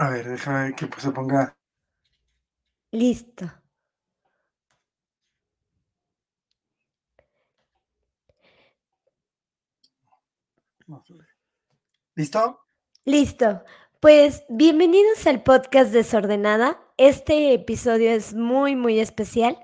A ver, déjame que pues, se ponga. Listo. ¿Listo? Listo. Pues bienvenidos al podcast Desordenada. Este episodio es muy, muy especial.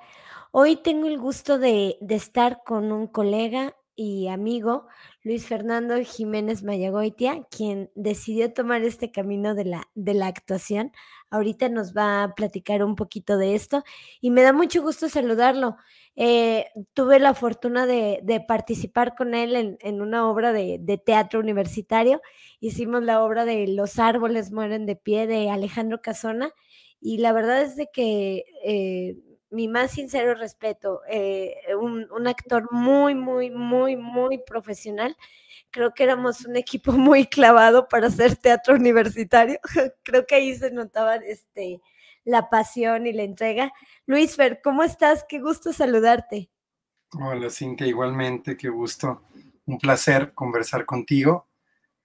Hoy tengo el gusto de, de estar con un colega y amigo, Luis Fernando Jiménez Mayagoitia, quien decidió tomar este camino de la, de la actuación. Ahorita nos va a platicar un poquito de esto y me da mucho gusto saludarlo. Eh, tuve la fortuna de, de, participar con él en, en una obra de, de, teatro universitario. Hicimos la obra de Los árboles mueren de pie de Alejandro Casona y la verdad es de que eh, mi más sincero respeto, eh, un, un, actor muy, muy, muy, muy profesional. Creo que éramos un equipo muy clavado para hacer teatro universitario. Creo que ahí se notaba este, la pasión y la entrega. Luis Fer, ¿cómo estás? Qué gusto saludarte. Hola, Cintia, igualmente, qué gusto. Un placer conversar contigo.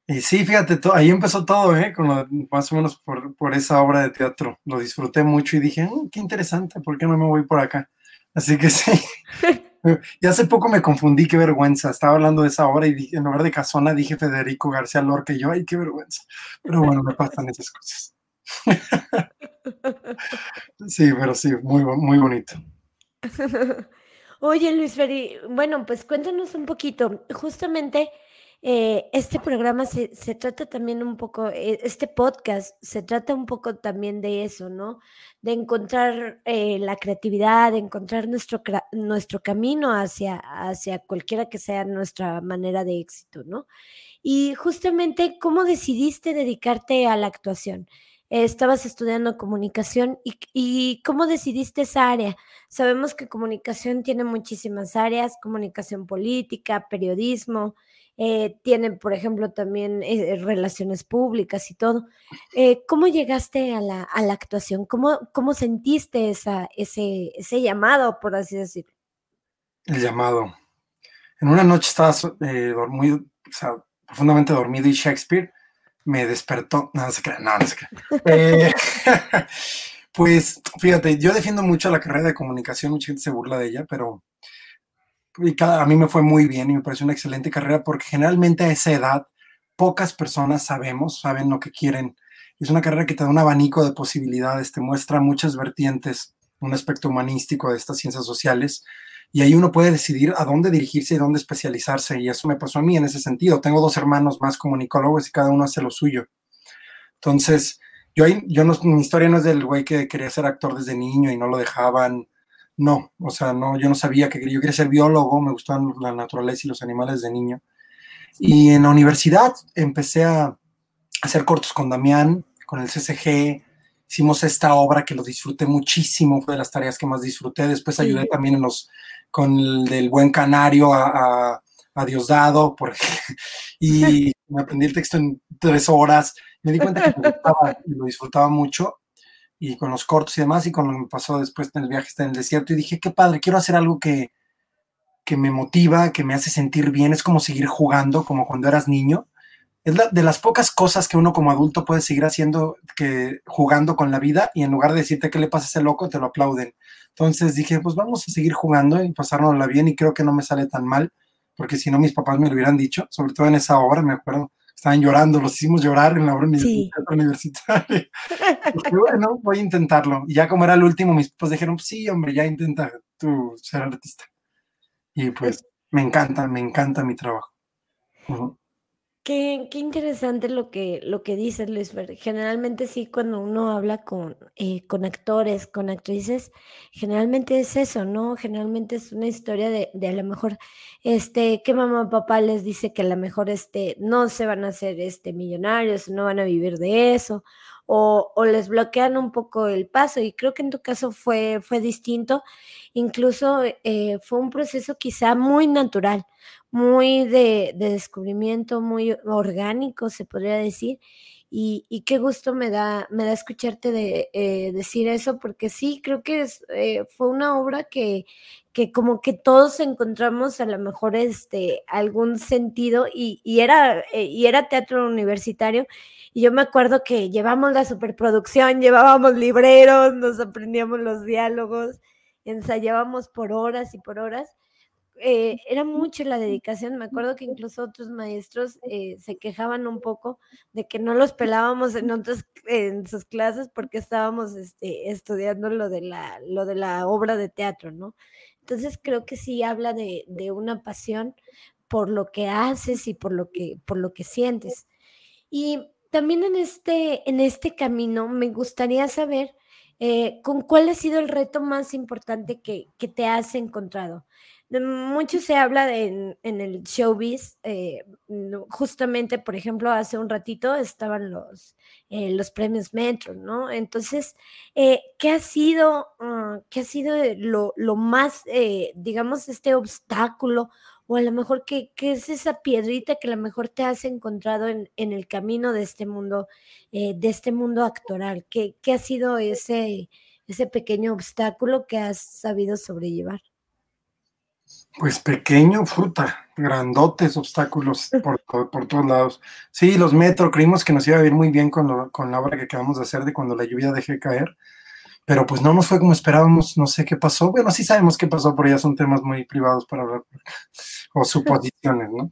Y sí, fíjate, ahí empezó todo, ¿eh? Con lo, más o menos por, por, esa obra de teatro. Lo disfruté mucho y dije, mm, qué interesante, ¿por qué no me voy por acá? Así que sí. y hace poco me confundí, qué vergüenza. Estaba hablando de esa obra y dije, en lugar de Casona dije Federico García Lorca y yo, ay, qué vergüenza. Pero bueno, me pasan esas cosas. sí, pero sí, muy, muy bonito. Oye, Luis Feri, bueno, pues cuéntanos un poquito. Justamente eh, este programa se, se, trata también un poco, eh, este podcast se trata un poco también de eso, ¿no? De encontrar eh, la creatividad, de encontrar nuestro, nuestro camino hacia, hacia cualquiera que sea nuestra manera de éxito, ¿no? Y justamente, ¿cómo decidiste dedicarte a la actuación? estabas estudiando comunicación y, y, cómo decidiste esa área. Sabemos que comunicación tiene muchísimas áreas, comunicación política, periodismo, eh, tienen, por ejemplo, también eh, relaciones públicas y todo. Eh, ¿Cómo llegaste a la, a actuación? ¿Cómo, ¿Cómo, sentiste ese, llamado, por así decirlo? El llamado. En una noche estaba dormido, o sea, profundamente dormido y Shakespeare me despertó. No, no se crea, no, no se crea. pues fíjate, yo defiendo mucho la carrera de comunicación, mucha gente se burla de ella, pero a mí me fue muy bien y me pareció una excelente carrera porque generalmente a esa edad pocas personas sabemos, saben lo que quieren. Es una carrera que te da un abanico de posibilidades, te muestra muchas vertientes, un aspecto humanístico de estas ciencias sociales y ahí uno puede decidir a dónde dirigirse y dónde especializarse y eso me pasó a mí en ese sentido. Tengo dos hermanos más comunicólogos y cada uno hace lo suyo. Entonces, yo, yo no, mi historia no es del güey que quería ser actor desde niño y no lo dejaban no, o sea, no, yo no sabía que yo quería ser biólogo, me gustaban la naturaleza y los animales de niño. Y en la universidad empecé a hacer cortos con Damián, con el CCG, hicimos esta obra que lo disfruté muchísimo, fue de las tareas que más disfruté, después ayudé también en los, con el del buen canario a, a, a Diosdado, porque, y me aprendí el texto en tres horas, me di cuenta que gustaba y lo disfrutaba mucho, y con los cortos y demás, y con lo que me pasó después en el viaje está en el desierto, y dije, qué padre, quiero hacer algo que, que me motiva, que me hace sentir bien, es como seguir jugando, como cuando eras niño. Es la, de las pocas cosas que uno como adulto puede seguir haciendo, que jugando con la vida, y en lugar de decirte qué le pasa a ese loco, te lo aplauden. Entonces dije, pues vamos a seguir jugando y pasárnosla bien, y creo que no me sale tan mal, porque si no mis papás me lo hubieran dicho, sobre todo en esa obra, me acuerdo, estaban llorando, los hicimos llorar en la sí. universitaria. Bueno, voy a intentarlo. Y ya como era el último, mis papás dijeron, sí, hombre, ya intenta tú ser artista. Y pues me encanta, me encanta mi trabajo. Uh -huh. Qué, interesante lo que, lo que dices, Luis. Generalmente sí, cuando uno habla con, eh, con actores, con actrices, generalmente es eso, ¿no? Generalmente es una historia de, a lo mejor, este, que mamá o papá les dice que a lo mejor este, no se van a hacer este, millonarios, no van a vivir de eso, o, o, les bloquean un poco el paso. Y creo que en tu caso fue, fue distinto. Incluso eh, fue un proceso quizá muy natural, muy de, descubrimiento, muy orgánico, se podría decir. Y, qué gusto me da, me da escucharte de, eh, decir eso, porque sí, creo que eh, fue una obra que, que como que todos encontramos a lo mejor este, algún sentido y, era, eh, y era teatro universitario. Y yo me acuerdo que llevamos la superproducción, llevábamos libreros, nos aprendíamos los diálogos, ensayábamos por horas y por horas. Eh, era mucho la dedicación. Me acuerdo que incluso otros maestros eh, se quejaban un poco de que no los pelábamos en otras en sus clases porque estábamos este, estudiando lo de la lo de la obra de teatro, ¿no? Entonces creo que sí habla de, de una pasión por lo que haces y por lo que por lo que sientes. Y también en este en este camino me gustaría saber eh, ¿con cuál ha sido el reto más importante que, que te has encontrado? Mucho se habla en, el showbiz, eh, justamente, por ejemplo, hace un ratito estaban los, eh, los premios Metro, ¿no? Entonces, eh, ¿qué ha sido, ah, qué ha sido lo, más, digamos, este obstáculo? O a lo mejor, ¿qué, ¿qué, es esa piedrita que a lo mejor te has encontrado en, en el camino de este mundo, de este mundo actoral? ¿Qué, ¿Qué ha sido ese, ese pequeño obstáculo que has sabido sobrellevar? Pues pequeño, fruta, grandotes obstáculos por, por, todos lados. Sí, los metro, creímos que nos iba a ir muy bien con, con la obra que acabamos de hacer de cuando la lluvia dejé caer, pero pues no nos fue como esperábamos, no sé qué pasó. Bueno, sí sabemos qué pasó, pero ya son temas muy privados para hablar, o suposiciones, ¿no?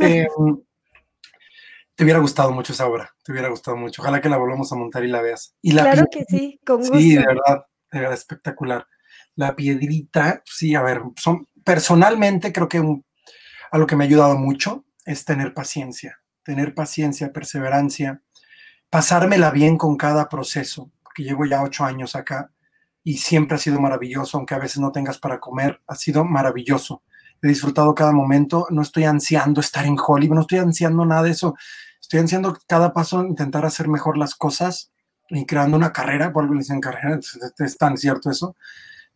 Eh, te hubiera gustado mucho esa obra, te hubiera gustado mucho. Ojalá que la volvamos a montar y la veas. Y la claro que sí, con gusto. Sí, de verdad, de verdad, espectacular. La piedrita, sí, a ver, son personalmente creo que a lo que me ha ayudado mucho es tener paciencia, tener paciencia, perseverancia, pasármela bien con cada proceso, porque llevo ya ocho años acá y siempre ha sido maravilloso, aunque a veces no tengas para comer, ha sido maravilloso. He disfrutado cada momento, no estoy ansiando estar en Hollywood, no estoy ansiando nada de eso, estoy ansiando cada paso intentar hacer mejor las cosas y creando una carrera, por algo le dicen carrera, es tan cierto eso,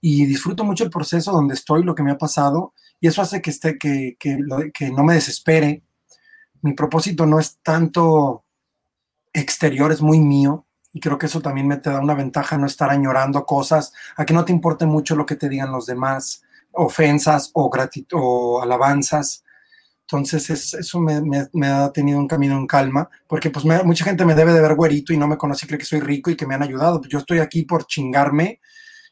y disfruto mucho el proceso donde estoy, lo que me ha pasado, y eso hace que, esté, que, que, que no me desespere. Mi propósito no es tanto exterior, es muy mío, y creo que eso también me te da una ventaja, no estar añorando cosas, a que no te importe mucho lo que te digan los demás, ofensas o, o alabanzas. Entonces, eso me, me, ha tenido un camino en calma, porque pues mucha gente me debe de ver güerito y no me conoce, cree que soy rico y que me han ayudado. Yo estoy aquí por chingarme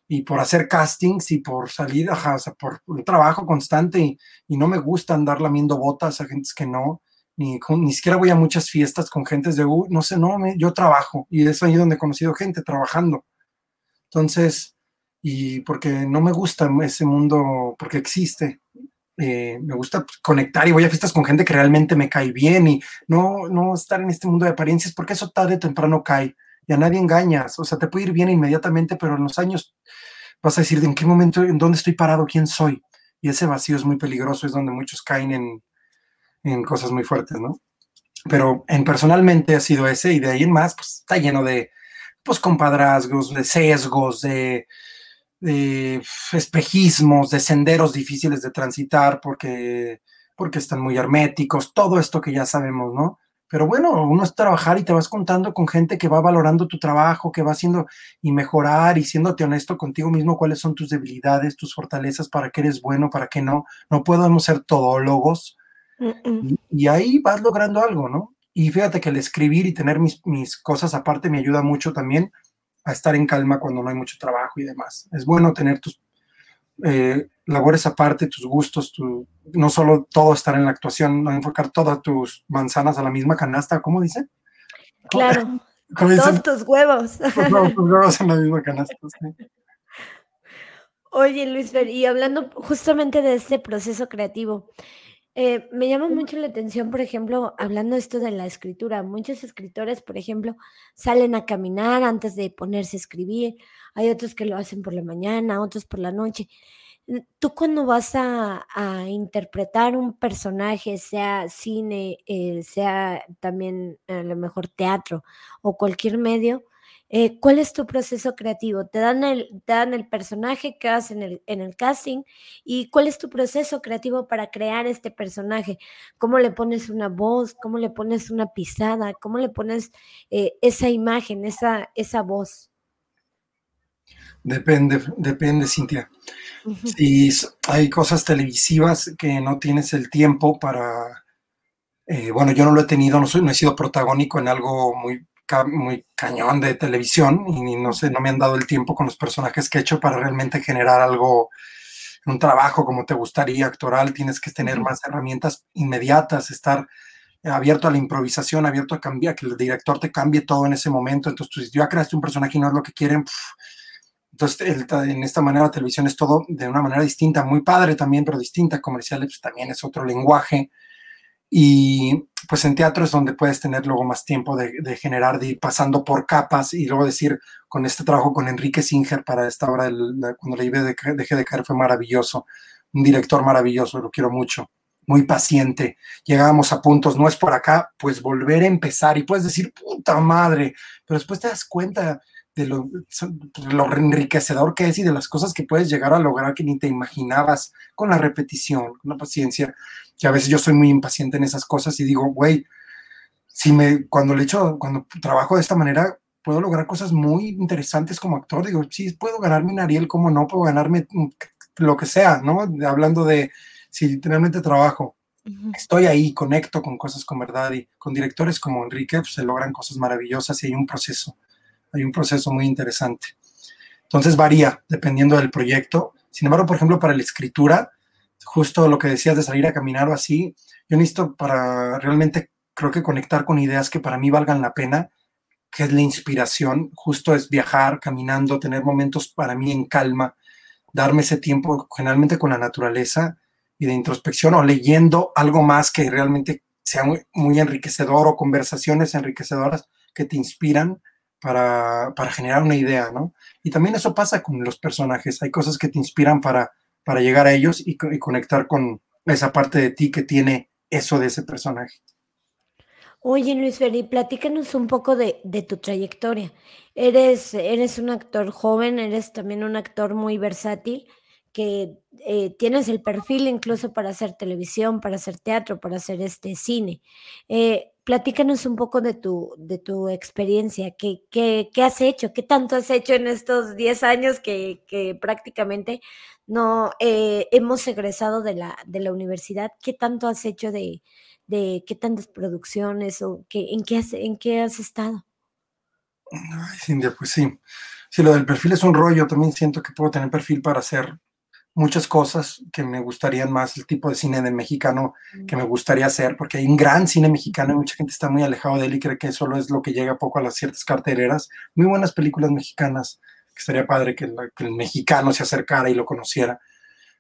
y por hacer castings y por salir, ajá, o sea, por un trabajo constante y, y, no me gusta andar lamiendo botas a gentes que no, ni, ni siquiera voy a muchas fiestas con gentes de, uh, no sé, no, me, yo trabajo y es ahí donde he conocido gente trabajando. Entonces, y porque no me gusta ese mundo, porque existe. Eh, me gusta conectar y voy a fiestas con gente que realmente me cae bien y no, no estar en este mundo de apariencias porque eso tarde o temprano cae y a nadie engañas. O sea, te puede ir bien inmediatamente, pero en los años vas a decir en qué momento, en dónde estoy parado, quién soy. Y ese vacío es muy peligroso, es donde muchos caen en, en cosas muy fuertes, ¿no? Pero en personalmente ha sido ese y de ahí en más, pues está lleno de, pues, compadrazgos, de sesgos, de, de espejismos, de senderos difíciles de transitar porque, porque están muy herméticos, todo esto que ya sabemos, ¿no? Pero bueno, uno es trabajar y te vas contando con gente que va valorando tu trabajo, que va haciendo y mejorar y siéndote honesto contigo mismo cuáles son tus debilidades, tus fortalezas, para qué eres bueno, para qué no. No podemos ser todólogos. y, ahí vas logrando algo, ¿no? Y fíjate que el escribir y tener mis, mis cosas aparte me ayuda mucho también a estar en calma cuando no hay mucho trabajo y demás. Es bueno tener tus eh, labores aparte, tus gustos, tu, no solo todo estar en la actuación, no enfocar todas tus manzanas a la misma canasta, ¿cómo dice? Claro, todos tus huevos. Todos tus huevos en la misma canasta. Oye, Luis, y hablando justamente de este proceso creativo, eh, me llama mucho la atención, por ejemplo, hablando esto de la escritura. Muchos escritores, por ejemplo, salen a caminar antes de ponerse a escribir. Hay otros que lo hacen por la mañana, otros por la noche. Tú cuando vas a, interpretar un personaje, sea cine, eh, sea también a lo mejor teatro o cualquier medio, Eh, ¿Cuál es tu proceso creativo? Te dan el, dan el personaje que haces en el, en el casting y cuál es tu proceso creativo para crear este personaje. ¿Cómo le pones una voz? ¿Cómo le pones una pisada? ¿Cómo le pones eh, esa imagen, esa, esa voz? Depende, depende, Cintia. Si hay cosas televisivas que no tienes el tiempo para, eh, bueno, yo no lo he tenido, no, soy, no he sido protagónico en algo muy muy cañón de televisión y no sé, no me han dado el tiempo con los personajes que he hecho para realmente generar algo, un trabajo como te gustaría, actoral, tienes que tener más herramientas inmediatas, estar abierto a la improvisación, abierto a cambiar, que el director te cambie todo en ese momento. Entonces, tú, ya creaste un personaje y no es lo que quieren. Entonces, en esta manera la televisión es todo de una manera distinta, muy padre también, pero distinta. Comerciales pues, también es otro lenguaje. Y pues en teatro es donde puedes tener luego más tiempo de, generar, de ir pasando por capas y luego decir, con este trabajo con Enrique Singer para esta obra, cuando le de, dejé de caer fue maravilloso, un director maravilloso, lo quiero mucho, muy paciente, llegábamos a puntos, no es por acá, pues volver a empezar y puedes decir, puta madre, pero después te das cuenta de lo, lo, enriquecedor que es y de las cosas que puedes llegar a lograr que ni te imaginabas con la repetición, con la paciencia, que a veces yo soy muy impaciente en esas cosas y digo, güey, si me, cuando le echo, cuando trabajo de esta manera, puedo lograr cosas muy interesantes como actor, digo, sí, puedo ganarme un Ariel, como no, puedo ganarme lo que sea, ¿no? Hablando de si literalmente trabajo, estoy ahí, conecto con cosas con verdad y con directores como Enrique, pues se logran cosas maravillosas y hay un proceso hay un proceso muy interesante. Entonces varía dependiendo del proyecto. Sin embargo, por ejemplo, para la escritura, justo lo que decías de salir a caminar o así, yo necesito para realmente creo que conectar con ideas que para mí valgan la pena, que es la inspiración, justo es viajar, caminando, tener momentos para mí en calma, darme ese tiempo generalmente con la naturaleza y de introspección o leyendo algo más que realmente sea muy, muy enriquecedor o conversaciones enriquecedoras que te inspiran para, para, generar una idea, ¿no? Y también eso pasa con los personajes, hay cosas que te inspiran para, para llegar a ellos y, conectar con esa parte de ti que tiene eso de ese personaje. Oye, Luis Ferri, platícanos un poco de, de, tu trayectoria. Eres, eres un actor joven, eres también un actor muy versátil, que eh, tienes el perfil incluso para hacer televisión, para hacer teatro, para hacer este cine. Eh, platícanos un poco de tu, de tu experiencia, ¿Qué, qué, qué has hecho? ¿Qué tanto has hecho en estos 10 años que, que prácticamente no eh, hemos egresado de la, de la universidad? ¿Qué tanto has hecho de, de qué tantas producciones o qué, en, qué has, en qué has estado? Ay, Cintia, pues sí. Sí, lo del perfil es un rollo. También siento que puedo tener perfil para hacer muchas cosas que me gustarían más, el tipo de cine de mexicano que me gustaría hacer, porque hay un gran cine mexicano y mucha gente está muy alejado de él y cree que solo es lo que llega poco a las ciertas cartereras. Muy buenas películas mexicanas, que estaría padre que, el mexicano se acercara y lo conociera,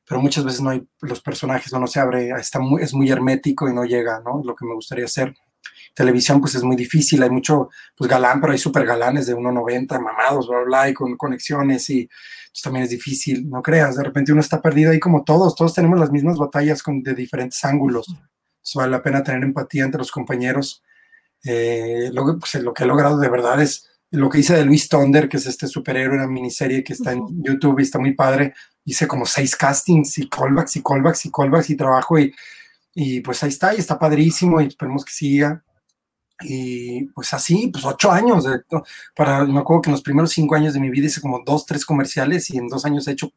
pero muchas veces no hay, los personajes no, se abre, está muy, es muy hermético y no llega, ¿no? Lo que me gustaría hacer. Televisión, pues es muy difícil, hay mucho, pues galán, pero hay súper galanes de 1,90, mamados, bla, bla, y con conexiones y pues, también es difícil, no creas, de repente uno está perdido ahí como todos, todos tenemos las mismas batallas con, de diferentes ángulos. vale la pena tener empatía entre los compañeros. Eh, lo, pues, lo que he logrado de verdad es lo que hice de Luis Tonder, que es este superhéroe, una miniserie que está en YouTube y está muy padre. Hice como seis castings y callbacks y callbacks y callbacks y trabajo y, y pues ahí está y está padrísimo y esperemos que siga. Y pues así, pues ocho años. para, me acuerdo que en los primeros cinco años de mi vida hice como dos, tres comerciales y en dos años he hecho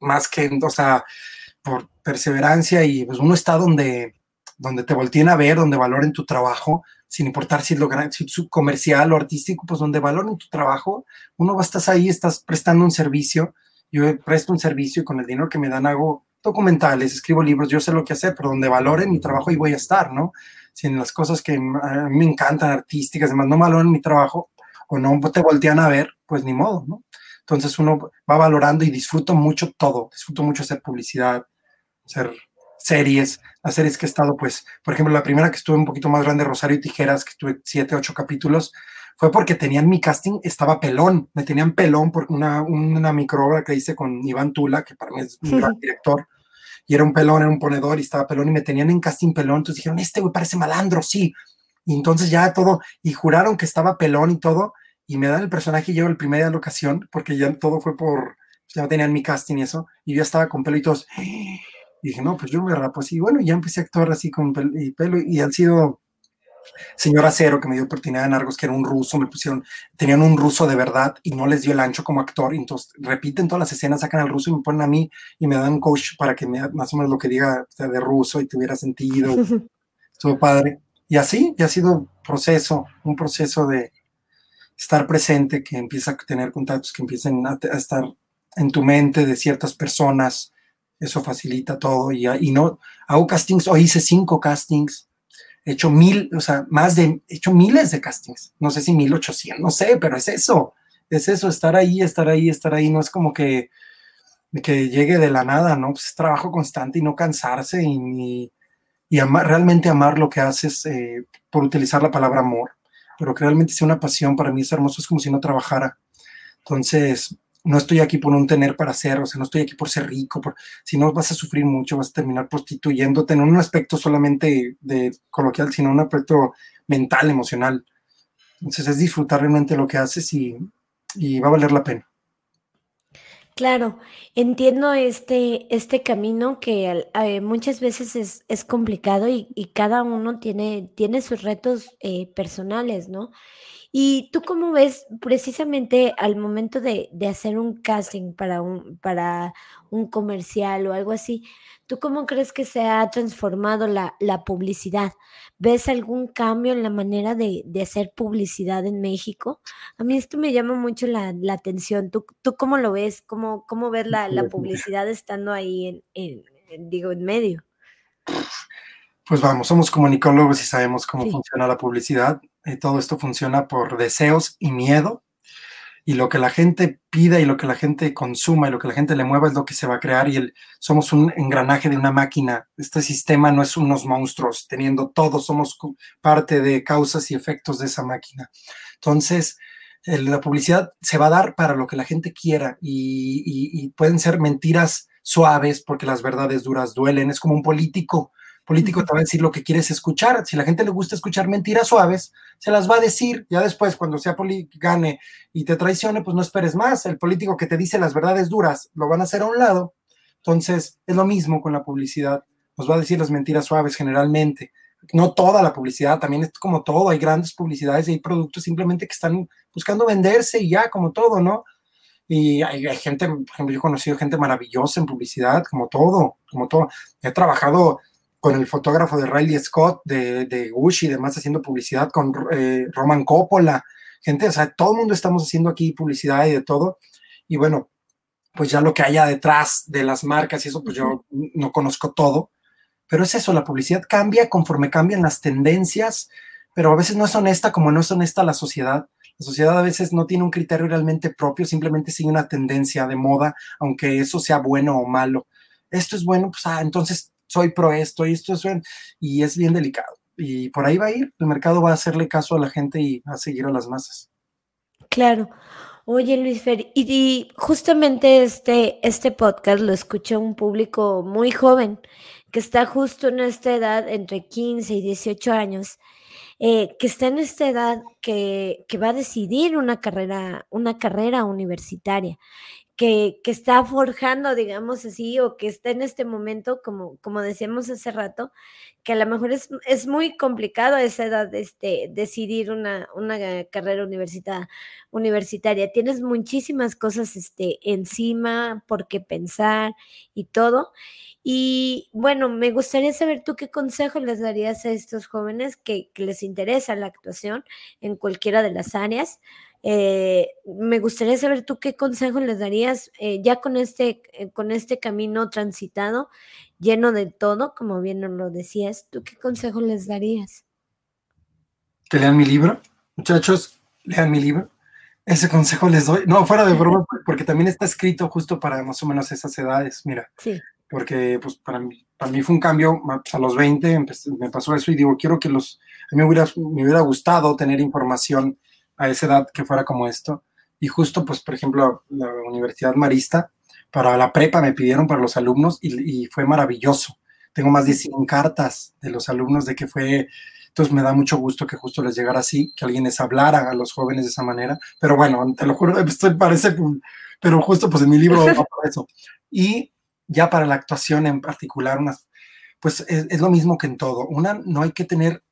más que, o sea, por perseverancia y pues uno está donde, donde te volteen a ver, donde valoren tu trabajo, sin importar si es lo si es comercial o artístico, pues donde valoren tu trabajo, uno va, estás ahí, estás prestando un servicio, yo presto un servicio y con el dinero que me dan hago documentales, escribo libros, yo sé lo que hacer, pero donde valoren mi trabajo ahí voy a estar, ¿no? si en las cosas que me encantan, artísticas, además no valoran mi trabajo o no te voltean a ver, pues ni modo, ¿no? Entonces uno va valorando y disfruto mucho todo, disfruto mucho hacer publicidad, hacer series, las series que he estado, pues, por ejemplo, la primera que estuve un poquito más grande, Rosario y Tijeras, que estuve siete, ocho capítulos, fue porque tenían mi casting, estaba pelón, me tenían pelón por una, una microobra que hice con Iván Tula, que para mí es un gran director, y era un pelón, era un ponedor y estaba pelón y me tenían en casting pelón, entonces dijeron, este güey parece malandro, sí. Y entonces ya todo, y juraron que estaba pelón y todo, y me dan el personaje y llego el primer día de la ocasión, porque ya todo fue por, ya tenían mi casting y eso, y yo estaba con pelo y todos, y dije, no, pues yo me rapo así, bueno, ya empecé a actuar así con pelo y, pelo, y han sido señor Acero, que me dio oportunidad en Argos, que era un ruso, me pusieron, tenían un ruso de verdad y no les dio el ancho como actor, entonces repiten todas las escenas, sacan al ruso y me ponen a mí y me dan un coach para que me, más o menos lo que diga de ruso y tuviera sentido. Estuvo padre. Y así, y ha sido proceso, un proceso de estar presente, que empieza a tener contactos, que empiecen a, estar en tu mente de ciertas personas, eso facilita todo. Y, y no, hago castings, hoy hice cinco castings, he hecho mil, o sea, más de, he hecho miles de castings, no sé si mil ochocientos, no sé, pero es eso, es eso, estar ahí, estar ahí, estar ahí, no es como que, que llegue de la nada, ¿no? Pues es trabajo constante y no cansarse y, y, realmente amar lo que haces eh, por utilizar la palabra amor, pero que realmente sea una pasión, para mí es hermoso, es como si no trabajara. Entonces, no estoy aquí por un tener para ser, o sea, no estoy aquí por ser rico, si no vas a sufrir mucho, vas a terminar prostituyéndote en un aspecto solamente de coloquial, sino un aspecto mental, emocional. Entonces es disfrutar realmente lo que haces y, va a valer la pena. Claro, entiendo este, este camino que eh, muchas veces es, es complicado y, y, cada uno tiene, tiene sus retos eh, personales, ¿no? ¿Y tú cómo ves precisamente al momento de, hacer un casting para un, para un comercial o algo así? ¿Tú cómo crees que se ha transformado la, publicidad? ¿Ves algún cambio en la manera de, hacer publicidad en México? A mí esto me llama mucho la, atención. ¿Tú, ¿Tú, cómo lo ves? ¿Cómo, cómo ves la, publicidad estando ahí en, digo, en medio? Pues vamos, somos comunicólogos y sabemos cómo funciona la publicidad. Eh, todo esto funciona por deseos y miedo. Y lo que la gente pida y lo que la gente consuma y lo que la gente le mueva es lo que se va a crear. Y el, somos un engranaje de una máquina. Este sistema no es unos monstruos teniendo todo, somos parte de causas y efectos de esa máquina. Entonces, la publicidad se va a dar para lo que la gente quiera y, y pueden ser mentiras suaves porque las verdades duras duelen. Es como un político político te va a decir lo que quieres escuchar. Si la gente le gusta escuchar mentiras suaves, se las va a decir. Ya después, cuando sea gane y te traicione, pues no esperes más. El político que te dice las verdades duras lo van a hacer a un lado. Entonces, es lo mismo con la publicidad. Nos va a decir las mentiras suaves generalmente. No toda la publicidad, también es como todo. Hay grandes publicidades y hay productos simplemente que están buscando venderse y ya, como todo, ¿no? Y hay, hay, gente, por ejemplo, yo he conocido gente maravillosa en publicidad, como todo, como todo. He trabajado con el fotógrafo de Riley Scott, de, de Gucci y demás, haciendo publicidad con eh, Roman Coppola. Gente, o sea, todo el mundo estamos haciendo aquí publicidad y de todo. Y bueno, pues ya lo que haya detrás de las marcas y eso, pues yo no conozco todo. Pero es eso, la publicidad cambia conforme cambian las tendencias, pero a veces no es honesta como no es honesta la sociedad. La sociedad a veces no tiene un criterio realmente propio, simplemente sigue una tendencia de moda, aunque eso sea bueno o malo. Esto es bueno, pues ah, entonces soy pro esto y esto es y es bien delicado. Y por ahí va a ir, el mercado va a hacerle caso a la gente y va a seguir a las masas. Claro. Oye, Luis Fer, y, justamente este, este podcast lo escucha un público muy joven, que está justo en esta edad, entre 15 y 18 años, eh, que está en esta edad que, que, va a decidir una carrera, una carrera universitaria que, está forjando, digamos así, o que está en este momento, como, como decíamos hace rato, que a lo mejor es, es muy complicado a esa edad este, decidir una, una carrera universitaria, universitaria. Tienes muchísimas cosas este, encima por qué pensar y todo. Y bueno, me gustaría saber tú qué consejo les darías a estos jóvenes que, que les interesa la actuación en cualquiera de las áreas eh, me gustaría saber tú qué consejo les darías eh, ya con este, eh, con este camino transitado, lleno de todo, como bien nos lo decías, ¿tú qué consejo les darías? Que lean mi libro. Muchachos, lean mi libro. Ese consejo les doy. No, fuera de broma, porque también está escrito justo para más o menos esas edades, mira. Sí. Porque pues para mí, para mí fue un cambio, pues, a los 20 me pasó eso y digo, quiero que los, a mí me hubiera, me hubiera gustado tener información a esa edad que fuera como esto. Y justo, pues, por ejemplo, la Universidad Marista, para la prepa me pidieron para los alumnos y, fue maravilloso. Tengo más de 100 cartas de los alumnos de que fue Entonces me da mucho gusto que justo les llegara así, que alguien les hablara a los jóvenes de esa manera. Pero bueno, te lo juro, esto parece, pero justo pues en mi libro va para eso. Y ya para la actuación en particular, unas, pues es, es, lo mismo que en todo. Una, no hay que tener,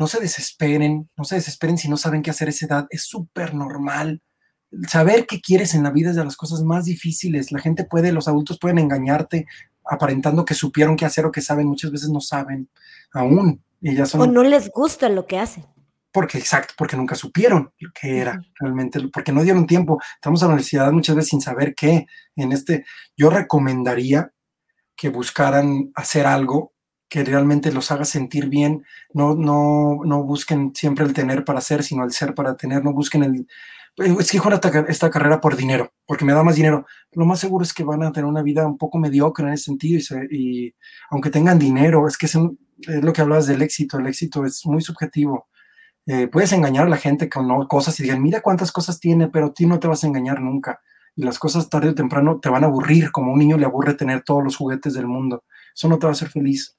no se desesperen, no se desesperen si no saben qué hacer a esa edad, es súper normal. Saber qué quieres en la vida es de las cosas más difíciles. La gente puede, los adultos pueden engañarte aparentando que supieron qué hacer o que saben, muchas veces no saben aún. Y ya son, o no les gusta lo que hacen. Porque, exacto, porque nunca supieron lo que era uh -huh. realmente, porque no dieron tiempo. Estamos a la universidad muchas veces sin saber qué. En este, yo recomendaría que buscaran hacer algo que realmente los haga sentir bien. No, no, no busquen siempre el tener para ser, sino el ser para tener. No busquen el, es que hijo esta, esta, carrera por dinero, porque me da más dinero. Lo más seguro es que van a tener una vida un poco mediocre en ese sentido y, se, y aunque tengan dinero, es que es, un, es, lo que hablabas del éxito, el éxito es muy subjetivo. Eh, puedes engañar a la gente con ¿no? cosas y digan, mira cuántas cosas tiene, pero ti no te vas a engañar nunca. Y las cosas tarde o temprano te van a aburrir, como un niño le aburre tener todos los juguetes del mundo. Eso no te va a hacer feliz.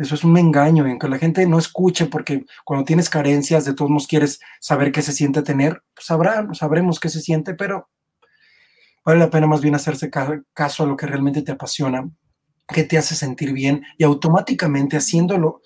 Eso es un engaño, en que la gente no escuche, porque cuando tienes carencias, de todos modos quieres saber qué se siente tener, pues sabrá, sabremos qué se siente, pero vale la pena más bien hacerse caso a lo que realmente te apasiona, que te hace sentir bien, y automáticamente haciéndolo,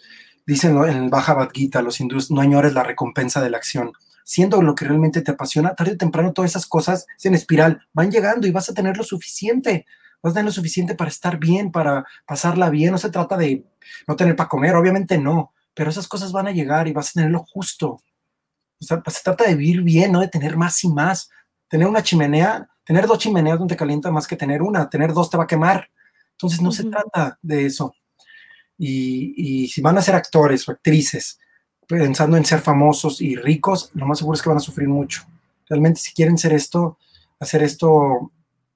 dicen en el Bhagavad Gita, los hindúes, no añores la recompensa de la acción. Siendo lo que realmente te apasiona, tarde o temprano todas esas cosas en espiral van llegando y vas a tener lo suficiente vas a tener lo suficiente para estar bien, para pasarla bien. No se trata de no tener para comer, obviamente no, pero esas cosas van a llegar y vas a tener lo justo. O sea, se trata de vivir bien, no de tener más y más. Tener una chimenea, tener dos chimeneas donde te calienta más que tener una, tener dos te va a quemar. Entonces no uh -huh. se trata de eso. Y, y, si van a ser actores o actrices pensando en ser famosos y ricos, lo más seguro es que van a sufrir mucho. Realmente si quieren ser esto, hacer esto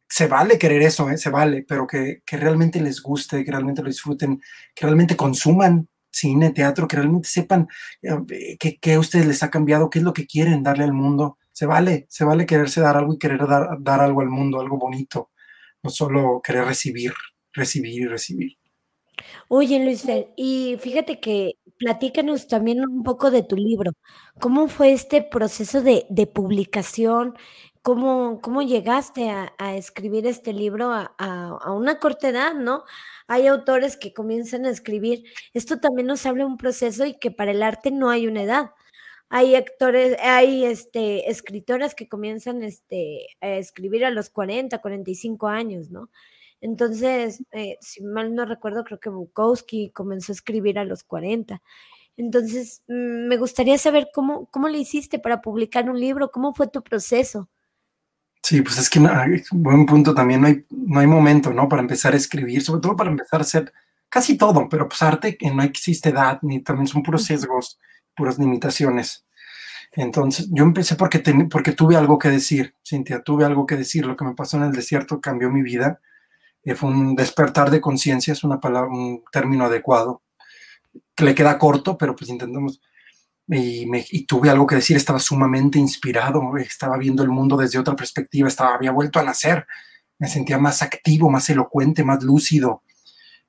se vale querer eso, ¿eh? se vale, pero que, que, realmente les guste, que realmente lo disfruten, que realmente consuman cine, teatro, que realmente sepan eh, que, que, ustedes les ha cambiado, qué es lo que quieren darle al mundo. Se vale, se vale quererse dar algo y querer dar, dar algo al mundo, algo bonito, no solo querer recibir, recibir y recibir. Oye, Luis y fíjate que platícanos también un poco de tu libro. ¿Cómo fue este proceso de, de publicación? ¿Cómo, cómo llegaste a, escribir este libro a, a, a, una corta edad, no? Hay autores que comienzan a escribir. Esto también nos habla de un proceso y que para el arte no hay una edad. Hay actores, hay este, escritoras que comienzan este, a escribir a los 40, 45 años, ¿no? Entonces, eh, si mal no recuerdo, creo que Bukowski comenzó a escribir a los 40. Entonces, mm, me gustaría saber cómo, cómo le hiciste para publicar un libro, cómo fue tu proceso. Sí, pues es que no, buen punto también, no hay, no hay momento, ¿no? Para empezar a escribir, sobre todo para empezar a hacer casi todo, pero pues arte que no existe edad, ni también son puros sesgos, puras limitaciones. Entonces, yo empecé porque, ten, porque tuve algo que decir, Cintia, tuve algo que decir, lo que me pasó en el desierto cambió mi vida, eh, fue un despertar de conciencia, es una palabra, un término adecuado, que le queda corto, pero pues intentamos, y, tuve algo que decir, estaba sumamente inspirado, estaba viendo el mundo desde otra perspectiva, estaba, había vuelto a nacer, me sentía más activo, más elocuente, más lúcido.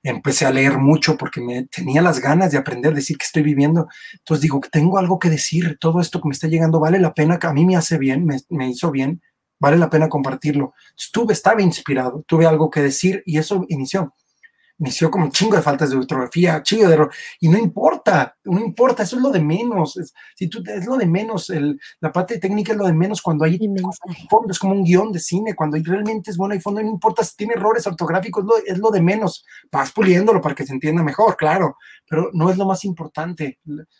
Empecé a leer mucho porque me tenía las ganas de aprender, decir que estoy viviendo. Entonces digo, tengo algo que decir, todo esto que me está llegando vale la pena, que a mí me hace bien, me, me hizo bien, vale la pena compartirlo. Estuve, estaba inspirado, tuve algo que decir y eso inició inició como un chingo de faltas de ortografía, chingo de error, y no importa, no importa, eso es lo de menos, es, si tú, es lo de menos, el, la parte técnica es lo de menos cuando hay, fondo, es como un guion de cine, cuando realmente es bueno hay fondo, no importa si tiene errores ortográficos, lo, es lo de menos, vas puliéndolo para que se entienda mejor, claro, pero no es lo más importante,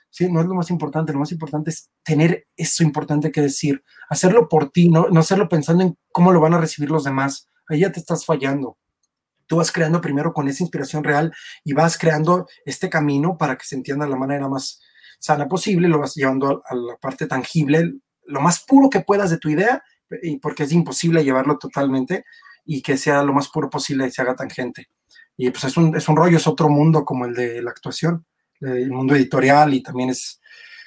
sí, no es lo más importante, lo más importante es tener eso importante que decir, hacerlo por ti, no, no hacerlo pensando en cómo lo van a recibir los demás, ahí ya te estás fallando tú vas creando primero con esa inspiración real y vas creando este camino para que se entienda de la manera más sana posible, lo vas llevando a, la parte tangible, lo más puro que puedas de tu idea, porque es imposible llevarlo totalmente y que sea lo más puro posible y se haga tangente. Y pues es un, es un rollo, es otro mundo como el de la actuación, el mundo editorial y también es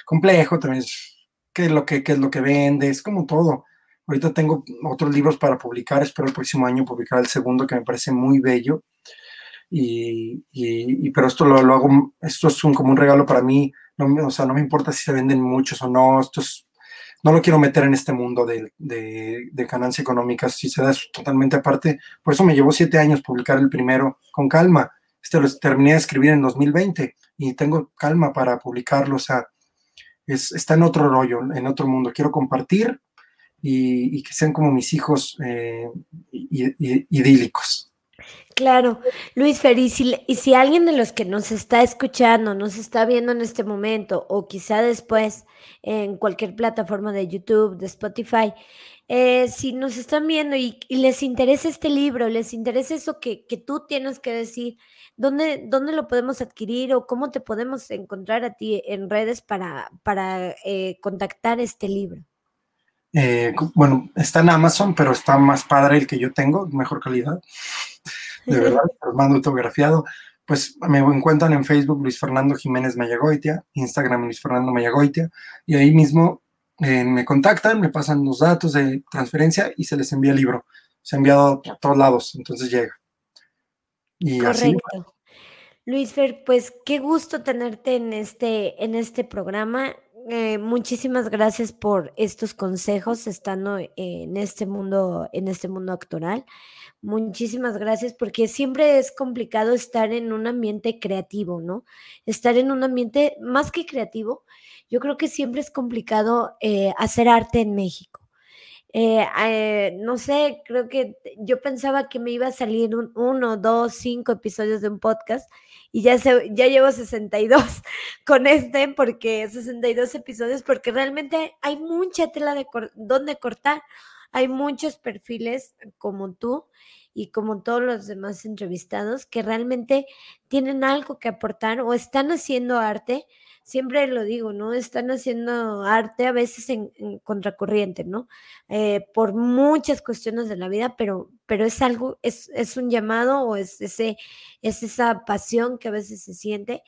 complejo, también es qué es lo que, qué es lo que vende, es como todo. Ahorita tengo otros libros para publicar, espero el próximo año publicar el segundo que me parece muy bello. Y, y, y pero esto lo, lo, hago, esto es un, como un regalo para mí, no, o sea, no me importa si se venden muchos o no, esto es, no lo quiero meter en este mundo de, de, de ganancia económica, si se da totalmente aparte, por eso me llevó siete años publicar el primero con calma, este lo terminé de escribir en 2020 y tengo calma para publicarlo, o sea, es, está en otro rollo, en otro mundo, quiero compartir y, que sean como mis hijos eh, idílicos. Claro, Luis Fer, y si, alguien de los que nos está escuchando, nos está viendo en este momento, o quizá después en cualquier plataforma de YouTube, de Spotify, eh, si nos están viendo y, les interesa este libro, les interesa eso que, tú tienes que decir, ¿dónde, ¿dónde, lo podemos adquirir o cómo te podemos encontrar a ti en redes para, para eh, contactar este libro? Eh, bueno, está en Amazon, pero está más padre el que yo tengo, mejor calidad de verdad, mando autografiado. Pues me encuentran en Facebook Luis Fernando Jiménez Mayagoitia, Instagram Luis Fernando Mayagoitia, y ahí mismo eh, me contactan, me pasan los datos de transferencia y se les envía el libro. Se ha enviado a todos lados, entonces llega. Y Correcto. Luis Fer, pues qué gusto tenerte en este, en este programa. Eh, muchísimas gracias por estos consejos estando en este mundo, en este mundo actoral. Muchísimas gracias, porque siempre es complicado estar en un ambiente creativo, ¿no? Estar en un ambiente más que creativo, yo creo que siempre es complicado eh, hacer arte en México. Eh, no sé, creo que yo pensaba que me iba a salir un, uno, dos, cinco episodios de un podcast y ya, se, ya llevo 62 con este, porque 62 episodios, porque realmente hay mucha tela de donde cortar. Hay muchos perfiles como tú y como todos los demás entrevistados que realmente tienen algo que aportar o están haciendo arte. Siempre lo digo, ¿no? Están haciendo arte a veces en, contracorriente, ¿no? Eh, por muchas cuestiones de la vida, pero, pero es algo, es, es un llamado o es, ese, es esa pasión que a veces se siente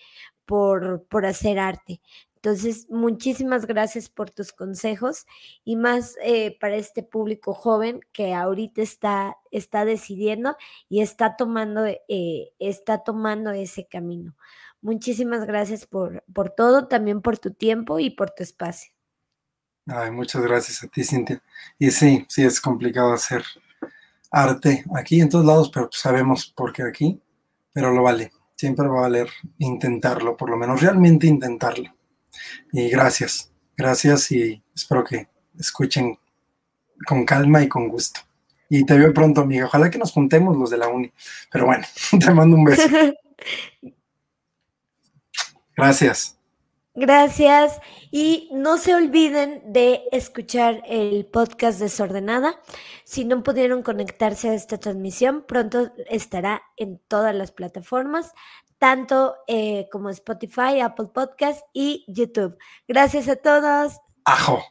por, por hacer arte. Entonces, muchísimas gracias por tus consejos y más eh, para este público joven que ahorita está, está decidiendo y está tomando, eh, está tomando ese camino. Muchísimas gracias por, por todo, también por tu tiempo y por tu espacio. Ay, muchas gracias a ti, Cintia. Y sí, sí es complicado hacer arte aquí en todos lados, pero sabemos por qué aquí, pero lo vale. Siempre va a valer intentarlo, por lo menos realmente intentarlo. Y gracias, gracias y espero que escuchen con calma y con gusto. Y te veo pronto, amiga. Ojalá que nos juntemos los de la uni. Pero bueno, te mando un beso. Gracias. Gracias. Y no se olviden de escuchar el podcast Desordenada. Si no pudieron conectarse a esta transmisión, pronto estará en todas las plataformas tanto eh, como Spotify, Apple Podcast y YouTube. Gracias a todos. Ajo.